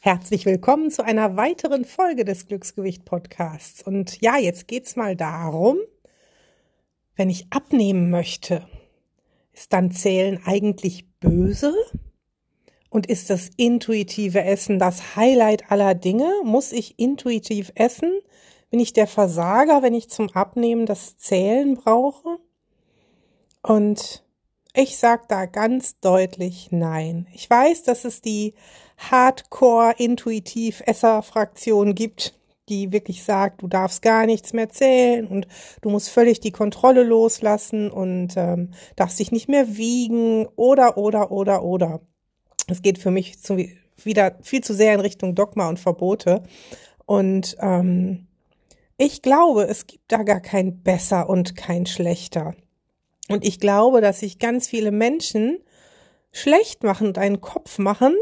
Herzlich willkommen zu einer weiteren Folge des Glücksgewicht Podcasts. Und ja, jetzt geht's mal darum, wenn ich abnehmen möchte, ist dann Zählen eigentlich böse? Und ist das intuitive Essen das Highlight aller Dinge? Muss ich intuitiv essen? Bin ich der Versager, wenn ich zum Abnehmen das Zählen brauche? Und ich sag da ganz deutlich nein. Ich weiß, dass es die Hardcore-Intuitiv-Esser-Fraktion gibt, die wirklich sagt, du darfst gar nichts mehr zählen und du musst völlig die Kontrolle loslassen und ähm, darfst dich nicht mehr wiegen oder, oder, oder, oder. Es geht für mich zu, wieder viel zu sehr in Richtung Dogma und Verbote. Und ähm, ich glaube, es gibt da gar kein besser und kein schlechter. Und ich glaube, dass sich ganz viele Menschen schlecht machen und einen Kopf machen.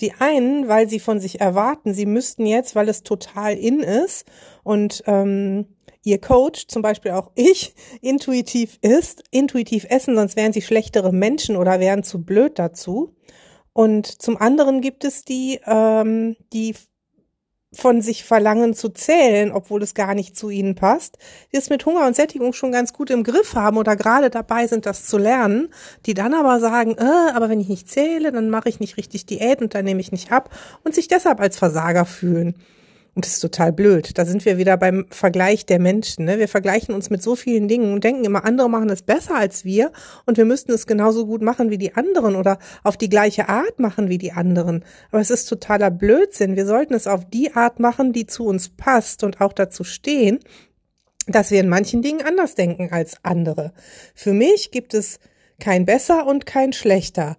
Die einen, weil sie von sich erwarten, sie müssten jetzt, weil es total in ist und ähm, ihr Coach, zum Beispiel auch ich, intuitiv ist, intuitiv essen, sonst wären sie schlechtere Menschen oder wären zu blöd dazu. Und zum anderen gibt es die, ähm, die von sich verlangen zu zählen, obwohl es gar nicht zu ihnen passt, die es mit Hunger und Sättigung schon ganz gut im Griff haben oder gerade dabei sind, das zu lernen, die dann aber sagen, äh, aber wenn ich nicht zähle, dann mache ich nicht richtig Diät und dann nehme ich nicht ab und sich deshalb als Versager fühlen. Und das ist total blöd. Da sind wir wieder beim Vergleich der Menschen. Ne? Wir vergleichen uns mit so vielen Dingen und denken immer, andere machen es besser als wir und wir müssten es genauso gut machen wie die anderen oder auf die gleiche Art machen wie die anderen. Aber es ist totaler Blödsinn. Wir sollten es auf die Art machen, die zu uns passt und auch dazu stehen, dass wir in manchen Dingen anders denken als andere. Für mich gibt es kein besser und kein schlechter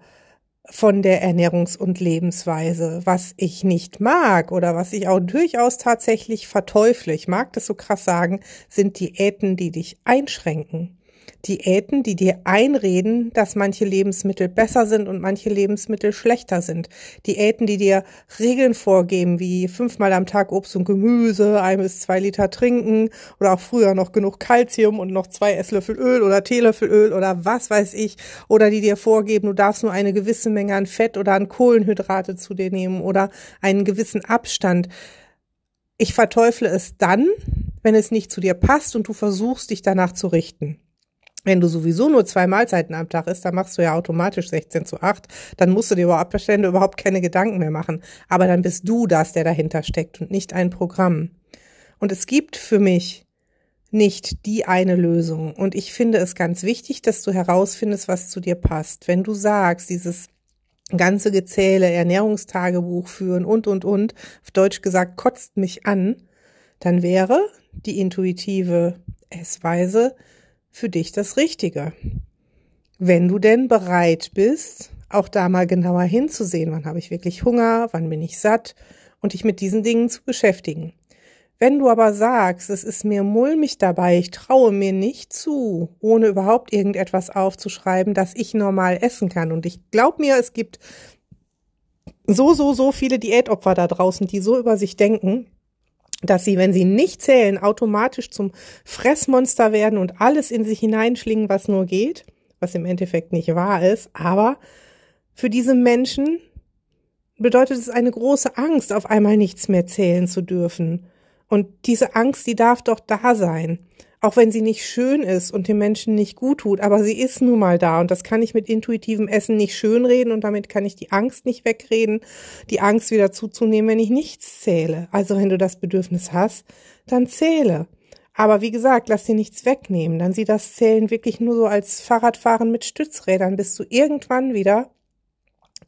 von der Ernährungs- und Lebensweise. Was ich nicht mag oder was ich auch durchaus tatsächlich verteufle, ich mag das so krass sagen, sind Diäten, die dich einschränken. Diäten, die dir einreden, dass manche Lebensmittel besser sind und manche Lebensmittel schlechter sind. Diäten, die dir Regeln vorgeben, wie fünfmal am Tag Obst und Gemüse, ein bis zwei Liter trinken oder auch früher noch genug Kalzium und noch zwei Esslöffel Öl oder Teelöffel Öl oder was weiß ich. Oder die dir vorgeben, du darfst nur eine gewisse Menge an Fett oder an Kohlenhydrate zu dir nehmen oder einen gewissen Abstand. Ich verteufle es dann, wenn es nicht zu dir passt und du versuchst, dich danach zu richten. Wenn du sowieso nur zwei Mahlzeiten am Tag isst, dann machst du ja automatisch 16 zu 8. Dann musst du dir über überhaupt keine Gedanken mehr machen. Aber dann bist du das, der dahinter steckt und nicht ein Programm. Und es gibt für mich nicht die eine Lösung. Und ich finde es ganz wichtig, dass du herausfindest, was zu dir passt. Wenn du sagst, dieses ganze Gezähle, Ernährungstagebuch führen und, und, und, auf Deutsch gesagt, kotzt mich an, dann wäre die intuitive Essweise, für dich das Richtige. Wenn du denn bereit bist, auch da mal genauer hinzusehen, wann habe ich wirklich Hunger, wann bin ich satt und dich mit diesen Dingen zu beschäftigen. Wenn du aber sagst, es ist mir mulmig dabei, ich traue mir nicht zu, ohne überhaupt irgendetwas aufzuschreiben, dass ich normal essen kann. Und ich glaub mir, es gibt so, so, so viele Diätopfer da draußen, die so über sich denken, dass sie, wenn sie nicht zählen, automatisch zum Fressmonster werden und alles in sich hineinschlingen, was nur geht, was im Endeffekt nicht wahr ist. Aber für diese Menschen bedeutet es eine große Angst, auf einmal nichts mehr zählen zu dürfen. Und diese Angst, die darf doch da sein auch wenn sie nicht schön ist und dem Menschen nicht gut tut, aber sie ist nun mal da und das kann ich mit intuitivem Essen nicht schönreden und damit kann ich die Angst nicht wegreden, die Angst wieder zuzunehmen, wenn ich nichts zähle. Also wenn du das Bedürfnis hast, dann zähle. Aber wie gesagt, lass dir nichts wegnehmen. Dann sieh das Zählen wirklich nur so als Fahrradfahren mit Stützrädern, bis du irgendwann wieder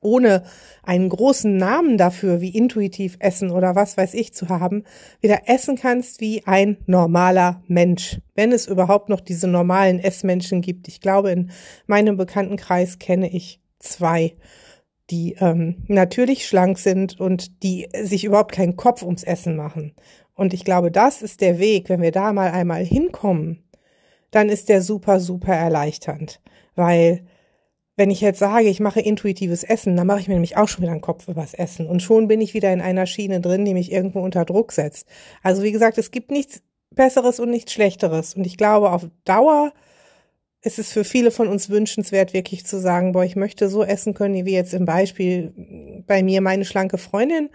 ohne einen großen Namen dafür, wie intuitiv essen oder was weiß ich zu haben, wieder essen kannst wie ein normaler Mensch. Wenn es überhaupt noch diese normalen Essmenschen gibt. Ich glaube, in meinem Bekanntenkreis kenne ich zwei. die ähm, natürlich schlank sind und die sich überhaupt keinen Kopf ums Essen machen. Und ich glaube, das ist der Weg, wenn wir da mal einmal hinkommen, dann ist der super, super erleichternd. Weil wenn ich jetzt sage, ich mache intuitives Essen, dann mache ich mir nämlich auch schon wieder einen Kopf übers Essen. Und schon bin ich wieder in einer Schiene drin, die mich irgendwo unter Druck setzt. Also wie gesagt, es gibt nichts Besseres und nichts Schlechteres. Und ich glaube, auf Dauer ist es für viele von uns wünschenswert, wirklich zu sagen, boah, ich möchte so essen können, wie jetzt im Beispiel bei mir meine schlanke Freundin,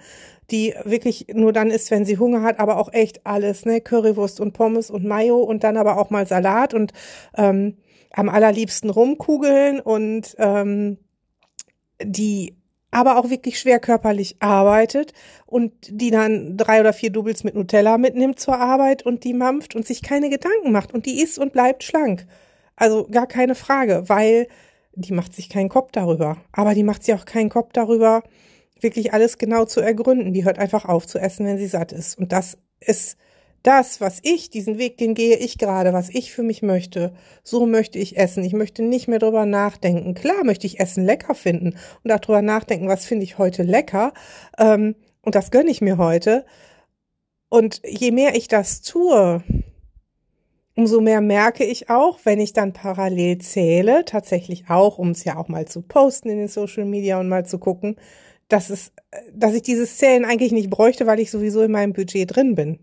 die wirklich nur dann isst, wenn sie Hunger hat, aber auch echt alles, ne, Currywurst und Pommes und Mayo und dann aber auch mal Salat und ähm, am allerliebsten rumkugeln und ähm, die aber auch wirklich schwer körperlich arbeitet und die dann drei oder vier Doubles mit Nutella mitnimmt zur Arbeit und die mampft und sich keine Gedanken macht und die isst und bleibt schlank. Also gar keine Frage, weil die macht sich keinen Kopf darüber. Aber die macht sich auch keinen Kopf darüber, wirklich alles genau zu ergründen. Die hört einfach auf zu essen, wenn sie satt ist. Und das ist das, was ich, diesen Weg, den gehe ich gerade, was ich für mich möchte. So möchte ich essen. Ich möchte nicht mehr drüber nachdenken. Klar möchte ich Essen lecker finden und darüber nachdenken, was finde ich heute lecker. Ähm, und das gönne ich mir heute. Und je mehr ich das tue, umso mehr merke ich auch, wenn ich dann parallel zähle, tatsächlich auch, um es ja auch mal zu posten in den Social Media und mal zu gucken, dass es, dass ich dieses Zählen eigentlich nicht bräuchte, weil ich sowieso in meinem Budget drin bin.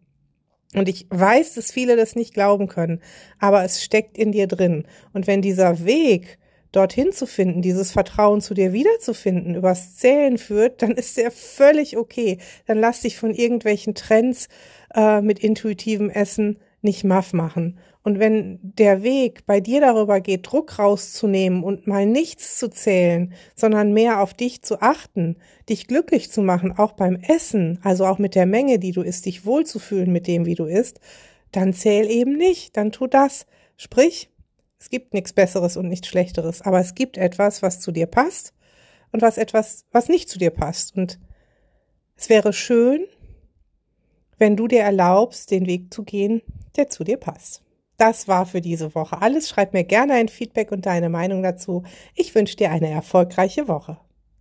Und ich weiß, dass viele das nicht glauben können, aber es steckt in dir drin. Und wenn dieser Weg, dorthin zu finden, dieses Vertrauen zu dir wiederzufinden, übers Zählen führt, dann ist der völlig okay. Dann lass dich von irgendwelchen Trends äh, mit intuitivem Essen nicht maff machen. Und wenn der Weg bei dir darüber geht, Druck rauszunehmen und mal nichts zu zählen, sondern mehr auf dich zu achten, dich glücklich zu machen, auch beim Essen, also auch mit der Menge, die du isst, dich wohlzufühlen mit dem, wie du isst, dann zähl eben nicht, dann tu das. Sprich, es gibt nichts Besseres und nichts Schlechteres, aber es gibt etwas, was zu dir passt und was etwas, was nicht zu dir passt. Und es wäre schön, wenn du dir erlaubst, den Weg zu gehen, der zu dir passt. Das war für diese Woche alles. Schreib mir gerne ein Feedback und deine Meinung dazu. Ich wünsche dir eine erfolgreiche Woche.